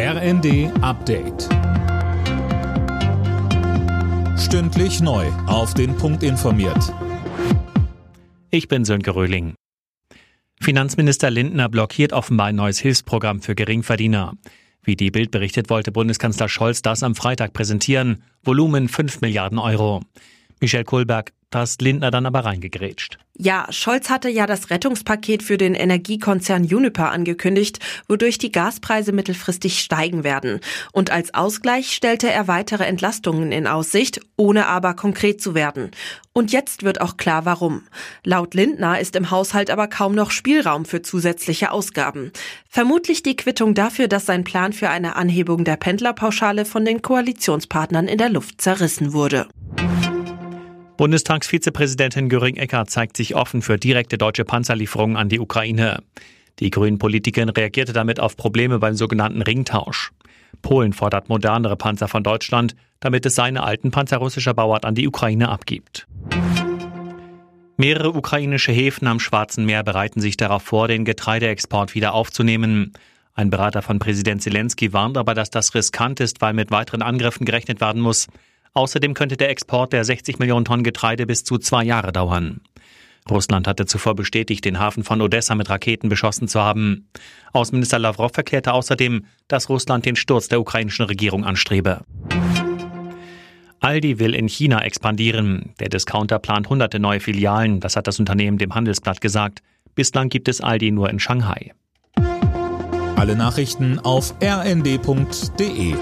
RND Update. Stündlich neu. Auf den Punkt informiert. Ich bin Sönke Röhling. Finanzminister Lindner blockiert offenbar ein neues Hilfsprogramm für Geringverdiener. Wie die Bild berichtet, wollte Bundeskanzler Scholz das am Freitag präsentieren. Volumen 5 Milliarden Euro. Michel Kohlberg, da ist Lindner dann aber reingegrätscht. Ja, Scholz hatte ja das Rettungspaket für den Energiekonzern Juniper angekündigt, wodurch die Gaspreise mittelfristig steigen werden. Und als Ausgleich stellte er weitere Entlastungen in Aussicht, ohne aber konkret zu werden. Und jetzt wird auch klar, warum. Laut Lindner ist im Haushalt aber kaum noch Spielraum für zusätzliche Ausgaben. Vermutlich die Quittung dafür, dass sein Plan für eine Anhebung der Pendlerpauschale von den Koalitionspartnern in der Luft zerrissen wurde. Bundestagsvizepräsidentin Göring-Eckardt zeigt sich offen für direkte deutsche Panzerlieferungen an die Ukraine. Die Grünen-Politikerin reagierte damit auf Probleme beim sogenannten Ringtausch. Polen fordert modernere Panzer von Deutschland, damit es seine alten Panzer russischer Bauart an die Ukraine abgibt. Mehrere ukrainische Häfen am Schwarzen Meer bereiten sich darauf vor, den Getreideexport wieder aufzunehmen. Ein Berater von Präsident Zelensky warnt aber, dass das riskant ist, weil mit weiteren Angriffen gerechnet werden muss. Außerdem könnte der Export der 60 Millionen Tonnen Getreide bis zu zwei Jahre dauern. Russland hatte zuvor bestätigt, den Hafen von Odessa mit Raketen beschossen zu haben. Außenminister Lavrov erklärte außerdem, dass Russland den Sturz der ukrainischen Regierung anstrebe. Aldi will in China expandieren. Der Discounter plant hunderte neue Filialen, das hat das Unternehmen dem Handelsblatt gesagt. Bislang gibt es Aldi nur in Shanghai. Alle Nachrichten auf rnd.de